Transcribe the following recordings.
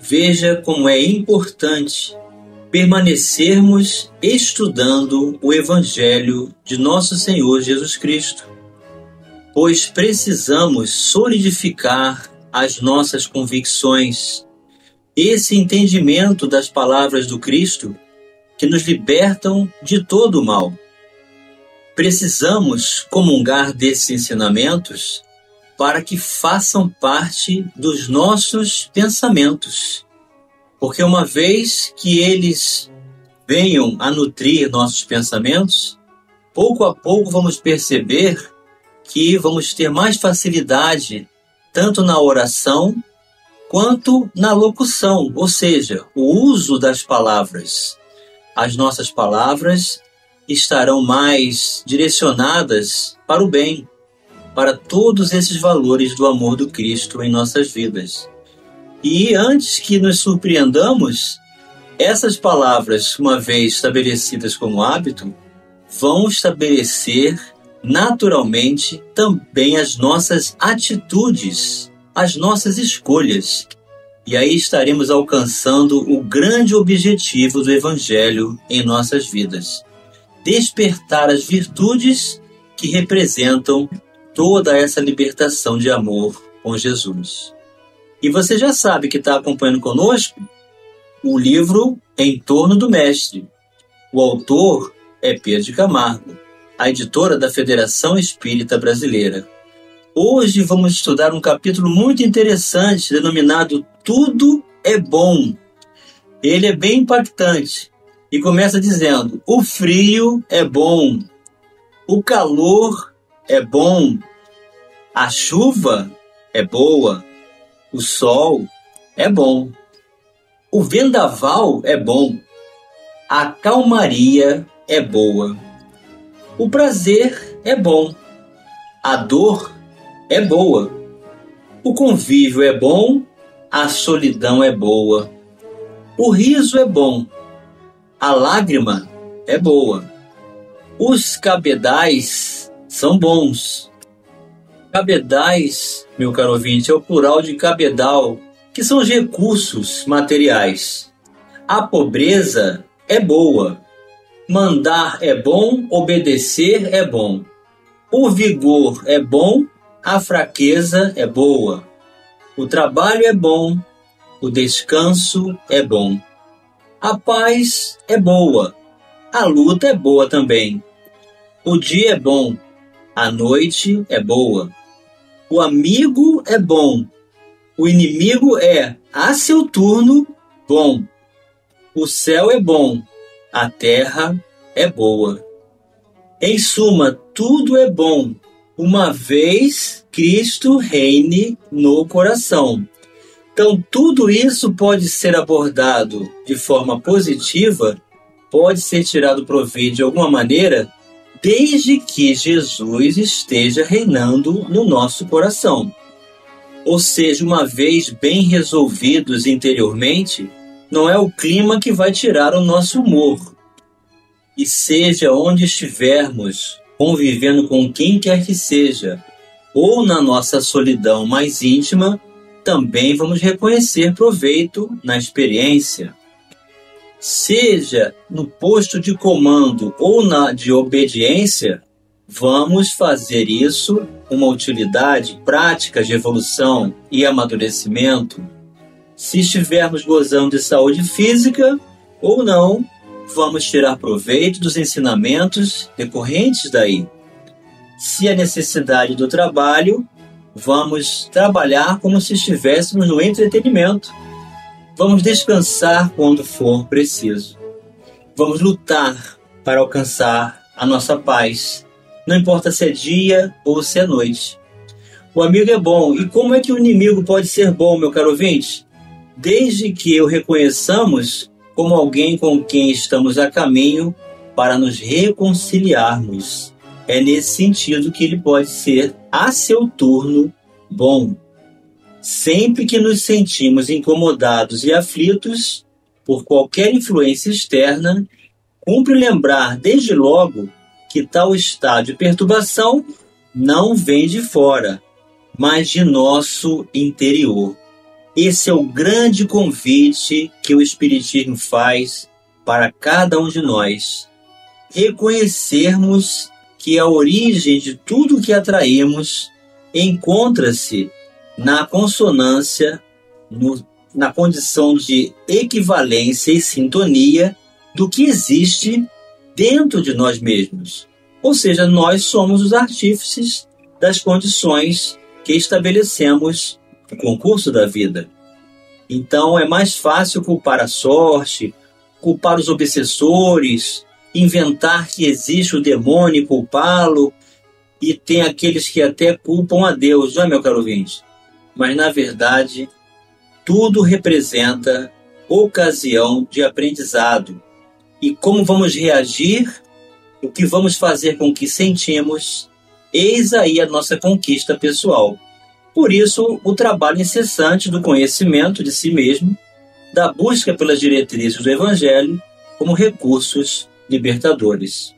veja como é importante permanecermos estudando o Evangelho de Nosso Senhor Jesus Cristo, pois precisamos solidificar as nossas convicções, esse entendimento das palavras do Cristo que nos libertam de todo o mal. Precisamos comungar desses ensinamentos para que façam parte dos nossos pensamentos. Porque uma vez que eles venham a nutrir nossos pensamentos, pouco a pouco vamos perceber que vamos ter mais facilidade tanto na oração quanto na locução, ou seja, o uso das palavras. As nossas palavras estarão mais direcionadas para o bem, para todos esses valores do amor do Cristo em nossas vidas. E antes que nos surpreendamos, essas palavras, uma vez estabelecidas como hábito, vão estabelecer naturalmente também as nossas atitudes, as nossas escolhas. E aí estaremos alcançando o grande objetivo do Evangelho em nossas vidas: despertar as virtudes que representam toda essa libertação de amor com Jesus. E você já sabe que está acompanhando conosco o livro Em Torno do Mestre. O autor é Pedro de Camargo, a editora da Federação Espírita Brasileira. Hoje vamos estudar um capítulo muito interessante denominado Tudo é Bom. Ele é bem impactante e começa dizendo: O frio é bom, o calor é bom, a chuva é boa, o sol é bom, o vendaval é bom, a calmaria é boa, o prazer é bom, a dor é boa, o convívio é bom, a solidão é boa, o riso é bom, a lágrima é boa, os cabedais são bons Cabedais, meu caro ouvinte, é o plural de cabedal, que são os recursos materiais. A pobreza é boa. Mandar é bom, obedecer é bom. O vigor é bom, a fraqueza é boa. O trabalho é bom, o descanso é bom. A paz é boa, a luta é boa também. O dia é bom, a noite é boa. O amigo é bom. O inimigo é, a seu turno, bom. O céu é bom. A terra é boa. Em suma, tudo é bom, uma vez Cristo reine no coração. Então, tudo isso pode ser abordado de forma positiva, pode ser tirado proveito de alguma maneira desde que Jesus esteja reinando no nosso coração. Ou seja, uma vez bem resolvidos interiormente, não é o clima que vai tirar o nosso humor. E seja onde estivermos, convivendo com quem quer que seja, ou na nossa solidão mais íntima, também vamos reconhecer proveito na experiência seja no posto de comando ou na de obediência, vamos fazer isso uma utilidade prática de evolução e amadurecimento. Se estivermos gozando de saúde física ou não, vamos tirar proveito dos ensinamentos decorrentes daí. Se a necessidade do trabalho, vamos trabalhar como se estivéssemos no entretenimento Vamos descansar quando for preciso. Vamos lutar para alcançar a nossa paz, não importa se é dia ou se é noite. O amigo é bom, e como é que o inimigo pode ser bom, meu caro ouvinte? desde que o reconheçamos como alguém com quem estamos a caminho para nos reconciliarmos. É nesse sentido que ele pode ser, a seu turno, bom. Sempre que nos sentimos incomodados e aflitos por qualquer influência externa, cumpre lembrar desde logo que tal estado de perturbação não vem de fora, mas de nosso interior. Esse é o grande convite que o Espiritismo faz para cada um de nós. Reconhecermos que a origem de tudo que atraímos encontra-se na consonância, no, na condição de equivalência e sintonia do que existe dentro de nós mesmos. Ou seja, nós somos os artífices das condições que estabelecemos o concurso da vida. Então é mais fácil culpar a sorte, culpar os obsessores, inventar que existe o demônio e culpá-lo, e tem aqueles que até culpam a Deus, não é, meu caro ouvinte? Mas na verdade, tudo representa ocasião de aprendizado. E como vamos reagir, o que vamos fazer com o que sentimos, eis aí a nossa conquista pessoal. Por isso, o trabalho incessante do conhecimento de si mesmo, da busca pelas diretrizes do Evangelho como recursos libertadores.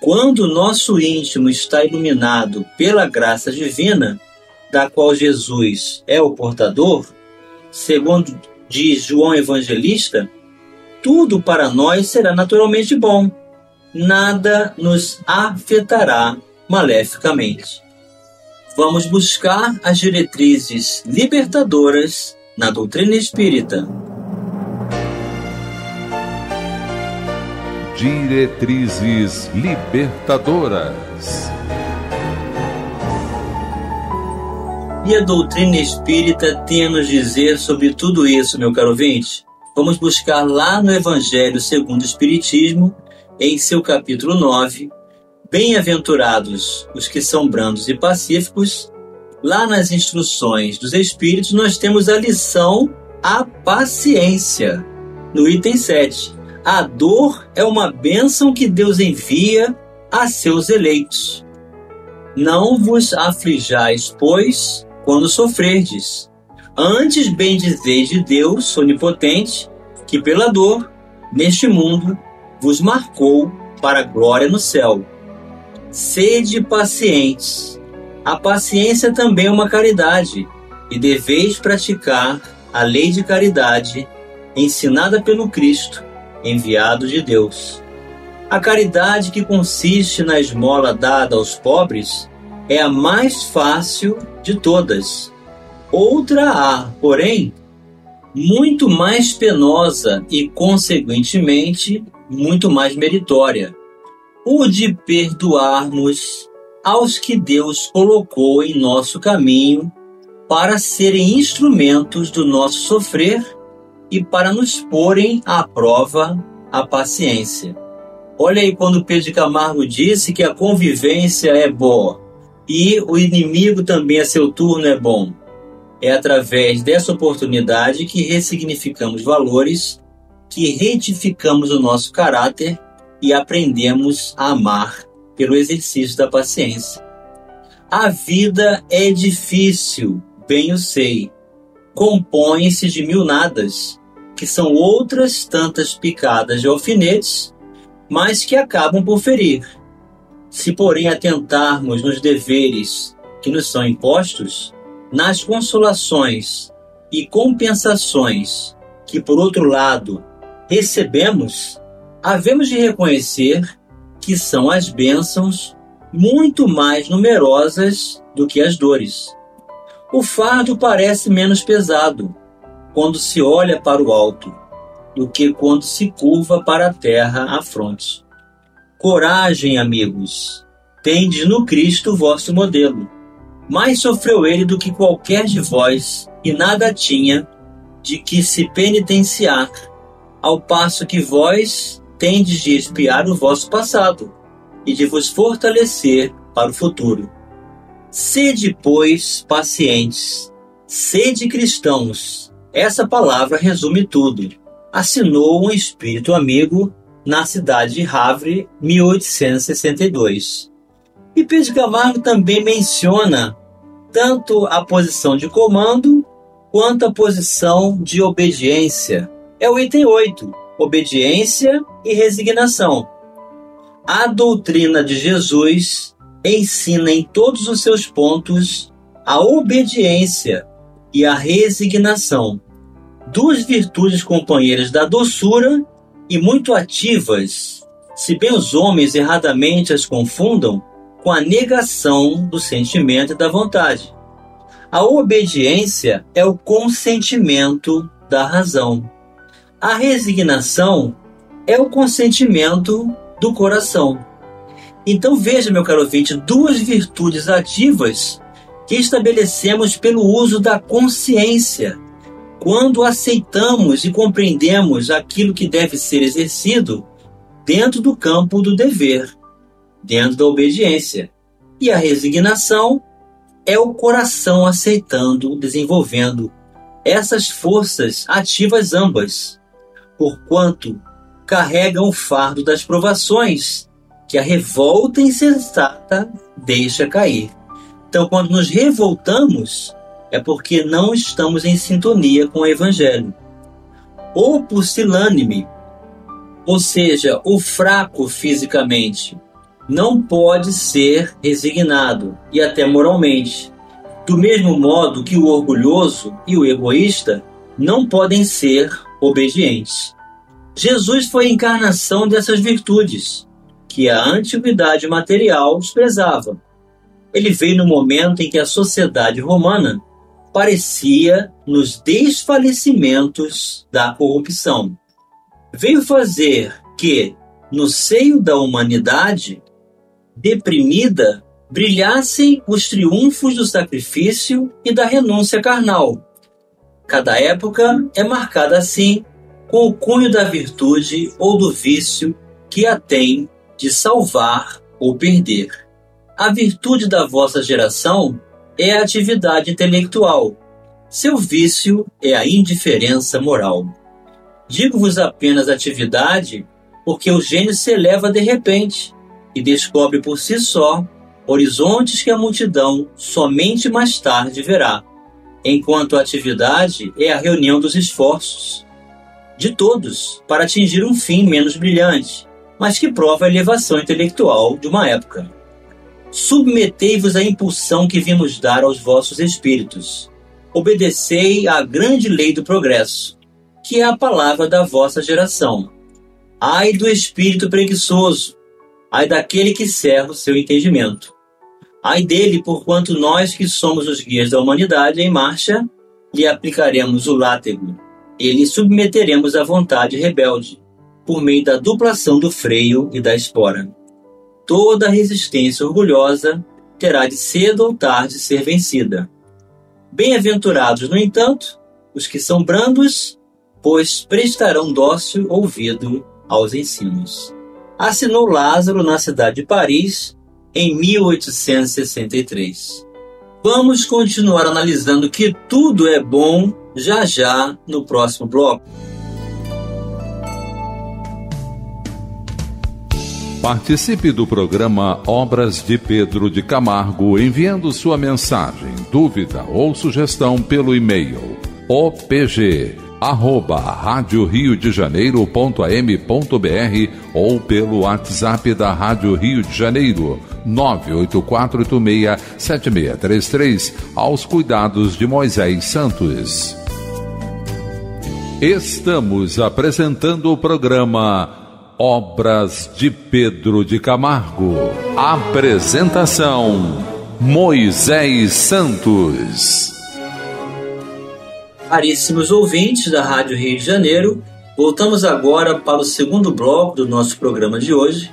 Quando o nosso íntimo está iluminado pela graça divina, da qual Jesus é o portador, segundo diz João Evangelista, tudo para nós será naturalmente bom, nada nos afetará maleficamente vamos buscar as diretrizes libertadoras na doutrina espírita. Diretrizes libertadoras. E a doutrina espírita tem a nos dizer sobre tudo isso, meu caro ouvinte? Vamos buscar lá no Evangelho segundo o Espiritismo, em seu capítulo 9, Bem-aventurados os que são brandos e pacíficos. Lá nas instruções dos Espíritos, nós temos a lição a paciência. No item 7. A dor é uma bênção que Deus envia a seus eleitos. Não vos aflijais, pois, quando sofrerdes. Antes bendizeis de Deus onipotente, que pela dor, neste mundo, vos marcou para glória no céu. Sede pacientes. A paciência também é uma caridade, e deveis praticar a lei de caridade ensinada pelo Cristo, enviado de Deus. A caridade que consiste na esmola dada aos pobres é a mais fácil de todas. Outra há, porém, muito mais penosa e, consequentemente, muito mais meritória o de perdoarmos aos que Deus colocou em nosso caminho para serem instrumentos do nosso sofrer e para nos porem à prova a paciência. Olha aí quando Pedro Camargo disse que a convivência é boa e o inimigo também a seu turno é bom. É através dessa oportunidade que ressignificamos valores, que retificamos o nosso caráter e aprendemos a amar pelo exercício da paciência. A vida é difícil, bem eu sei. Compõe-se de mil nadas, que são outras tantas picadas de alfinetes, mas que acabam por ferir. Se, porém, atentarmos nos deveres que nos são impostos, nas consolações e compensações que, por outro lado, recebemos, havemos de reconhecer que são as bênçãos muito mais numerosas do que as dores. O fardo parece menos pesado quando se olha para o alto do que quando se curva para a terra à fronte. Coragem, amigos, tendes no Cristo vosso modelo. Mais sofreu ele do que qualquer de vós, e nada tinha de que se penitenciar, ao passo que vós tendes de espiar o vosso passado e de vos fortalecer para o futuro. Sede, pois, pacientes, sede cristãos, Essa palavra resume tudo. Assinou um espírito amigo na cidade de Havre, 1862. E Pedro Camargo também menciona tanto a posição de comando quanto a posição de obediência. É o item 8, obediência e resignação. A doutrina de Jesus ensina em todos os seus pontos a obediência e a resignação, duas virtudes companheiras da doçura e muito ativas, se bem os homens erradamente as confundam com a negação do sentimento e da vontade. A obediência é o consentimento da razão. A resignação é o consentimento do coração. Então veja, meu caro ouvinte, duas virtudes ativas que estabelecemos pelo uso da consciência quando aceitamos e compreendemos aquilo que deve ser exercido dentro do campo do dever, dentro da obediência. E a resignação é o coração aceitando, desenvolvendo essas forças ativas ambas, porquanto carregam o fardo das provações que a revolta insensata deixa cair. Então, quando nos revoltamos, é porque não estamos em sintonia com o Evangelho. O pusilânime, ou seja, o fraco fisicamente, não pode ser resignado e até moralmente. Do mesmo modo que o orgulhoso e o egoísta não podem ser obedientes. Jesus foi a encarnação dessas virtudes, que a antiguidade material desprezava. Ele veio no momento em que a sociedade romana parecia nos desfalecimentos da corrupção. Veio fazer que, no seio da humanidade deprimida, brilhassem os triunfos do sacrifício e da renúncia carnal. Cada época é marcada assim, com o cunho da virtude ou do vício que a tem de salvar ou perder. A virtude da vossa geração é a atividade intelectual. Seu vício é a indiferença moral. Digo-vos apenas atividade, porque o gênio se eleva de repente e descobre por si só horizontes que a multidão somente mais tarde verá, enquanto a atividade é a reunião dos esforços de todos para atingir um fim menos brilhante, mas que prova a elevação intelectual de uma época submetei-vos à impulsão que vimos dar aos vossos espíritos. Obedecei à grande lei do progresso, que é a palavra da vossa geração. Ai do espírito preguiçoso, ai daquele que serra o seu entendimento. Ai dele, porquanto nós que somos os guias da humanidade em marcha, lhe aplicaremos o látego e lhe submeteremos à vontade rebelde, por meio da duplação do freio e da espora toda resistência orgulhosa terá de cedo ou tarde ser vencida. Bem-aventurados, no entanto, os que são brandos, pois prestarão dócil ouvido aos ensinos. Assinou Lázaro na cidade de Paris em 1863. Vamos continuar analisando que tudo é bom já já no próximo bloco. Participe do programa Obras de Pedro de Camargo enviando sua mensagem, dúvida ou sugestão pelo e-mail opg arroba rádio Rio de Janeiro.am.br ou pelo WhatsApp da Rádio Rio de Janeiro 984867633 aos cuidados de Moisés Santos. Estamos apresentando o programa Obras de Pedro de Camargo. Apresentação: Moisés Santos. Caríssimos ouvintes da Rádio Rio de Janeiro, voltamos agora para o segundo bloco do nosso programa de hoje,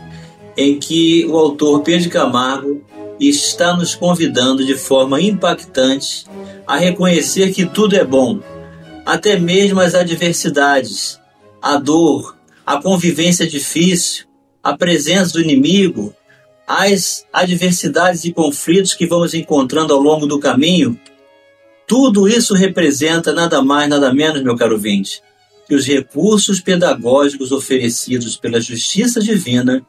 em que o autor Pedro Camargo está nos convidando de forma impactante a reconhecer que tudo é bom, até mesmo as adversidades, a dor, a convivência difícil, a presença do inimigo, as adversidades e conflitos que vamos encontrando ao longo do caminho, Tudo isso representa nada mais, nada menos, meu caro vinte, que os recursos pedagógicos oferecidos pela justiça divina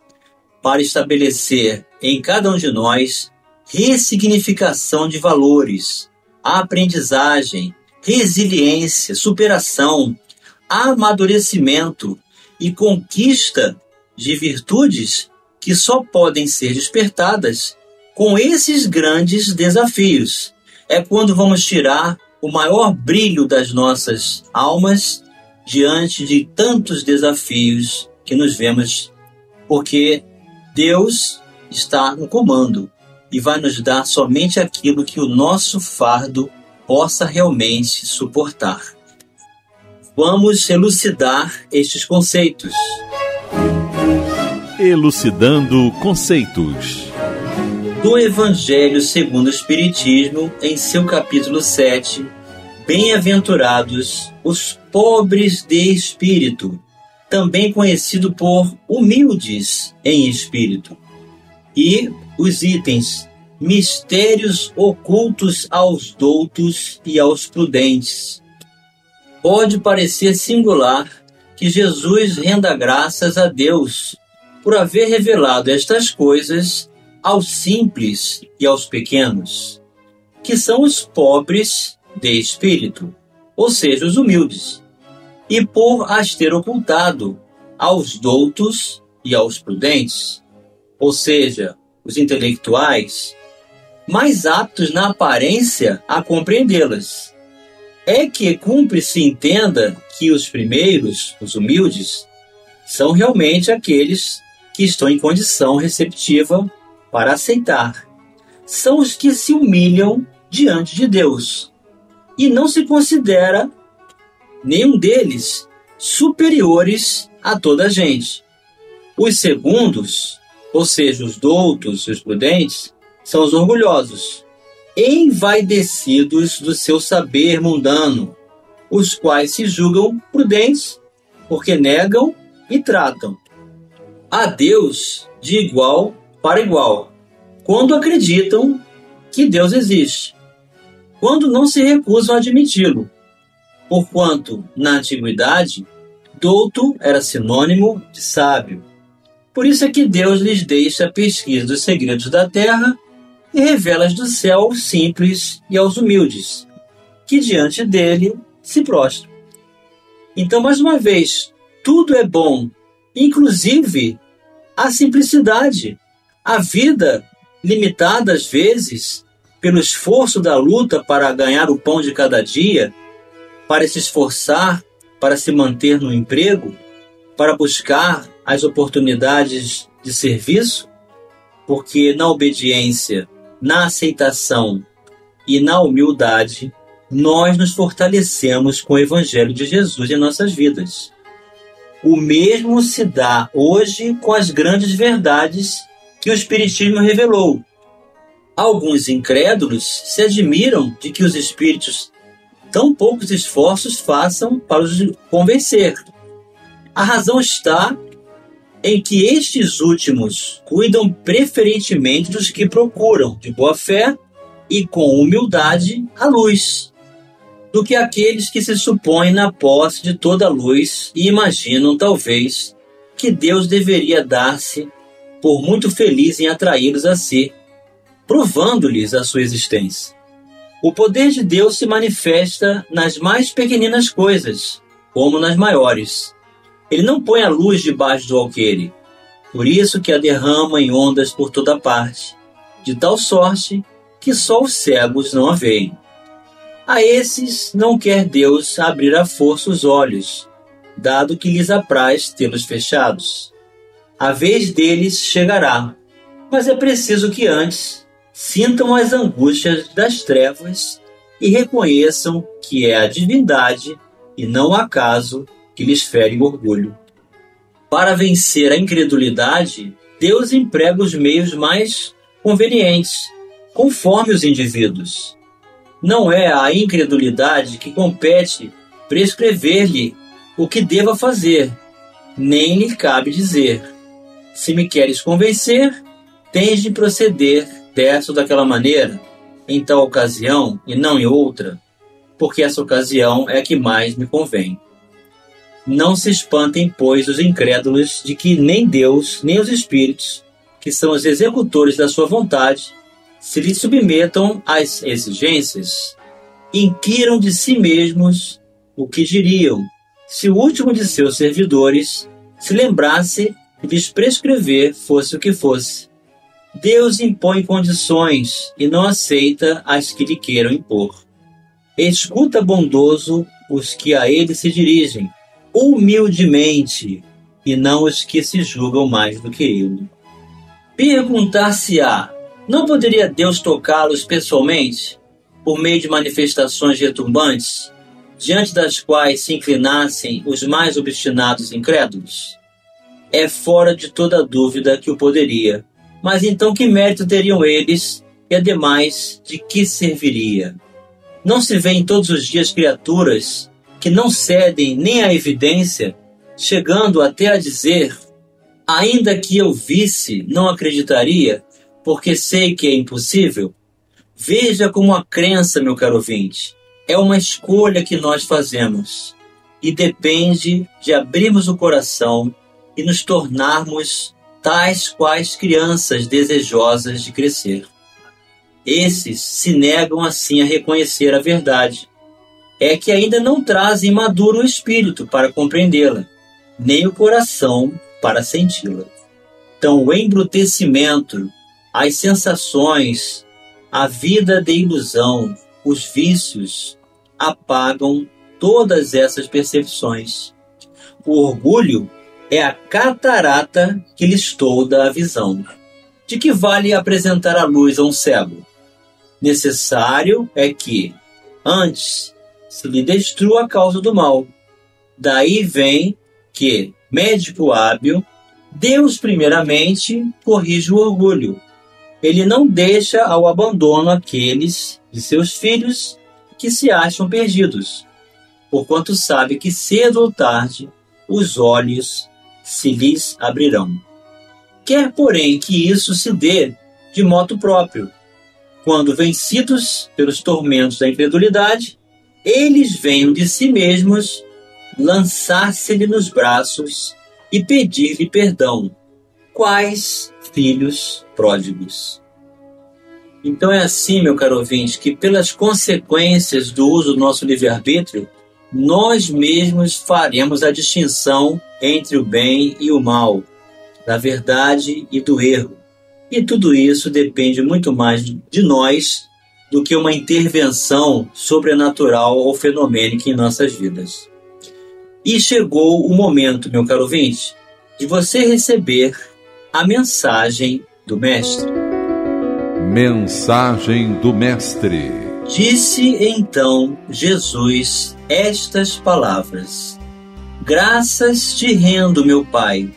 para estabelecer em cada um de nós ressignificação de valores, aprendizagem, resiliência, superação, amadurecimento e conquista de virtudes que só podem ser despertadas com esses grandes desafios. É quando vamos tirar o maior brilho das nossas almas diante de tantos desafios que nos vemos, porque Deus está no comando e vai nos dar somente aquilo que o nosso fardo possa realmente suportar. Vamos elucidar estes conceitos. Elucidando conceitos. Do Evangelho segundo o Espiritismo, em seu capítulo 7, Bem-aventurados os pobres de espírito, também conhecido por humildes em espírito. E os itens mistérios ocultos aos doutos e aos prudentes. Pode parecer singular que Jesus renda graças a Deus por haver revelado estas coisas aos simples e aos pequenos, que são os pobres de espírito, ou seja, os humildes, e por as ter ocultado aos doutos e aos prudentes, ou seja, os intelectuais, mais aptos na aparência a compreendê-las. É que cumpre se entenda que os primeiros, os humildes, são realmente aqueles que estão em condição receptiva para aceitar. São os que se humilham diante de Deus, e não se considera nenhum deles superiores a toda a gente. Os segundos, ou seja, os doutos e os prudentes, são os orgulhosos, envaidecidos do seu saber mundano, os quais se julgam prudentes porque negam e tratam a Deus de igual para igual, quando acreditam que Deus existe quando não se recusam a admiti-lo. Porquanto, na antiguidade, douto era sinônimo de sábio. Por isso é que Deus lhes deixa a pesquisa dos segredos da terra e revela-as do céu aos simples e aos humildes, que diante dele se prostram. Então, mais uma vez, tudo é bom, inclusive a simplicidade. A vida, limitada às vezes, pelo esforço da luta para ganhar o pão de cada dia, para se esforçar para se manter no emprego, para buscar as oportunidades de serviço, porque na obediência, na aceitação e na humildade, nós nos fortalecemos com o Evangelho de Jesus em nossas vidas. O mesmo se dá hoje com as grandes verdades que o Espiritismo revelou, Alguns incrédulos se admiram de que os espíritos tão poucos esforços façam para os convencer. A razão está em que estes últimos cuidam preferentemente dos que procuram, de boa fé e com humildade, a luz, do que aqueles que se supõem na posse de toda a luz e imaginam, talvez, que Deus deveria dar-se por muito feliz em atraí-los a si provando-lhes a sua existência. O poder de Deus se manifesta nas mais pequeninas coisas, como nas maiores. Ele não põe a luz debaixo do alqueire, por isso que a derrama em ondas por toda parte, de tal sorte que só os cegos não a veem. A esses não quer Deus abrir à força os olhos, dado que lhes apraz tê-los fechados. A vez deles chegará, mas é preciso que antes sintam as angústias das trevas e reconheçam que é a divindade e não o acaso que lhes fere o orgulho. Para vencer a incredulidade, Deus emprega os meios mais convenientes, conforme os indivíduos. Não é a incredulidade que compete prescrever-lhe o que deva fazer, nem lhe cabe dizer: Se me queres convencer, tens de proceder dessa ou daquela maneira, em tal ocasião e não em outra, porque essa ocasião é a que mais me convém. Não se espantem, pois, os incrédulos de que nem Deus, nem os espíritos, que são os executores da sua vontade, se lhe submetam às exigências, inquiram de si mesmos o que diriam se o último de seus servidores se lembrasse de lhes prescrever fosse o que fosse. Deus impõe condições e não aceita as que lhe queiram impor. Escuta bondoso os que a ele se dirigem, humildemente, e não os que se julgam mais do que ele. Perguntar-se-á: não poderia Deus tocá-los pessoalmente, por meio de manifestações retumbantes, diante das quais se inclinassem os mais obstinados incrédulos? É fora de toda dúvida que o poderia. Mas então que mérito teriam eles e, ademais, de que serviria? Não se vê todos os dias criaturas que não cedem nem à evidência, chegando até a dizer: ainda que eu visse, não acreditaria, porque sei que é impossível? Veja como a crença, meu caro ouvinte, é uma escolha que nós fazemos e depende de abrirmos o coração e nos tornarmos tais quais crianças desejosas de crescer. Esses se negam assim a reconhecer a verdade é que ainda não trazem maduro o espírito para compreendê-la, nem o coração para senti-la. Então, o embrutecimento, as sensações, a vida de ilusão, os vícios apagam todas essas percepções. O orgulho é a catarata que lhes tolda a visão. De que vale apresentar a luz a um cego? Necessário é que, antes se lhe destrua a causa do mal. Daí vem que, médico hábil, Deus primeiramente corrige o orgulho. Ele não deixa ao abandono aqueles de seus filhos que se acham perdidos, porquanto sabe que cedo ou tarde os olhos se lhes abrirão. Quer, porém, que isso se dê de modo próprio, quando vencidos pelos tormentos da incredulidade, eles venham de si mesmos lançar-se-lhe nos braços e pedir-lhe perdão. Quais filhos pródigos? Então é assim, meu caro ouvinte, que pelas consequências do uso do nosso livre-arbítrio, nós mesmos faremos a distinção entre o bem e o mal, da verdade e do erro. E tudo isso depende muito mais de nós do que uma intervenção sobrenatural ou fenomênica em nossas vidas. E chegou o momento, meu caro ouvinte, de você receber a mensagem do Mestre. Mensagem do Mestre. Disse então Jesus estas palavras: Graças te rendo, meu Pai,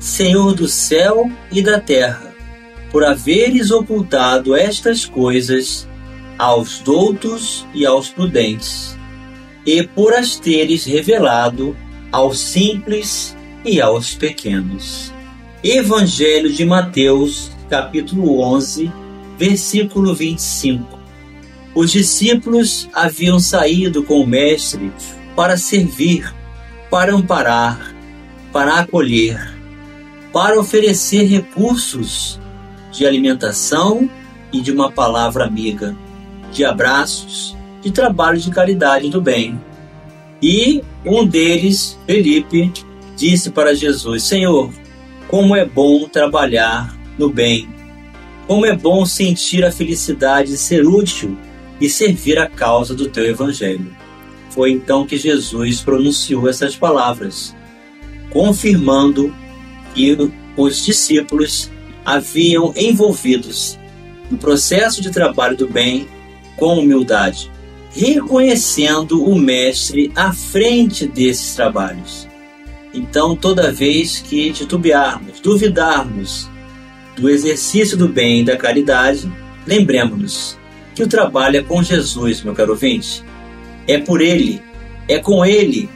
Senhor do céu e da terra, por haveres ocultado estas coisas aos doutos e aos prudentes, e por as teres revelado aos simples e aos pequenos. Evangelho de Mateus, capítulo 11, versículo 25. Os discípulos haviam saído com o Mestre para servir, para amparar, para acolher, para oferecer recursos de alimentação e de uma palavra amiga de abraços, de trabalho de caridade do bem. E um deles, Felipe, disse para Jesus: Senhor, como é bom trabalhar no bem, como é bom sentir a felicidade de ser útil e servir a causa do teu evangelho. Foi então que Jesus pronunciou essas palavras, confirmando que os discípulos haviam envolvidos no processo de trabalho do bem com humildade, reconhecendo o Mestre à frente desses trabalhos. Então, toda vez que titubearmos, duvidarmos do exercício do bem e da caridade, lembremos-nos que o trabalho é com Jesus, meu caro ouvinte. É por Ele, é com Ele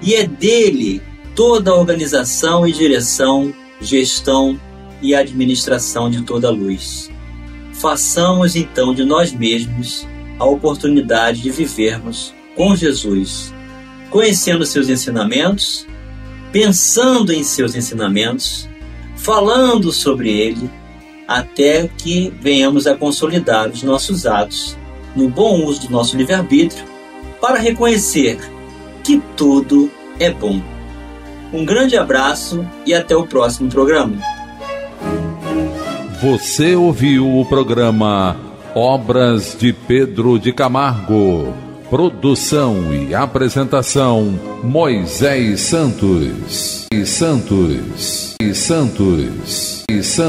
e é dele toda a organização e direção, gestão e administração de toda a luz façamos então de nós mesmos a oportunidade de vivermos com Jesus, conhecendo seus ensinamentos, pensando em seus ensinamentos, falando sobre ele, até que venhamos a consolidar os nossos atos no bom uso do nosso livre-arbítrio para reconhecer que tudo é bom. Um grande abraço e até o próximo programa. Você ouviu o programa Obras de Pedro de Camargo. Produção e apresentação Moisés Santos. E Santos. E Santos. E Santos.